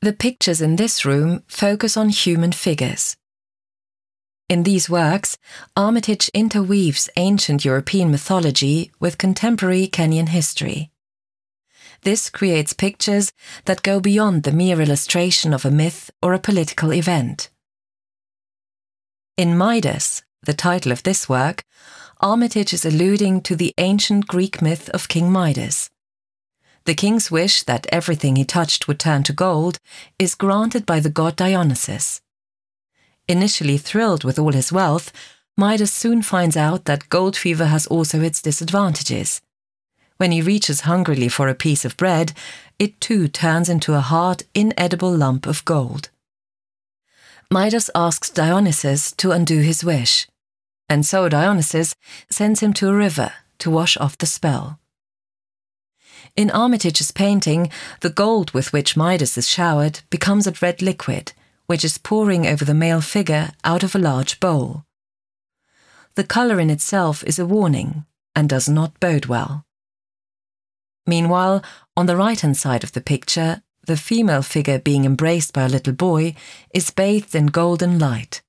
The pictures in this room focus on human figures. In these works, Armitage interweaves ancient European mythology with contemporary Kenyan history. This creates pictures that go beyond the mere illustration of a myth or a political event. In Mydas, the title of this work, Armitage is alluding to the ancient Greek myth of King Midas. The king's wish that everything he touched would turn to gold is granted by the god Dionysus. Initially thrilled with all his wealth, Midas soon finds out that gold fever has also its disadvantages. When he reaches hungrily for a piece of bread, it too turns into a hard, inedible lump of gold. Midas asks Dionysus to undo his wish, and so Dionysus sends him to a river to wash off the spell. In Armitage's painting, the gold with which Midas is showered becomes a red liquid, which is pouring over the male figure out of a large bowl. The colour in itself is a warning and does not bode well. Meanwhile, on the right hand side of the picture, the female figure being embraced by a little boy is bathed in golden light.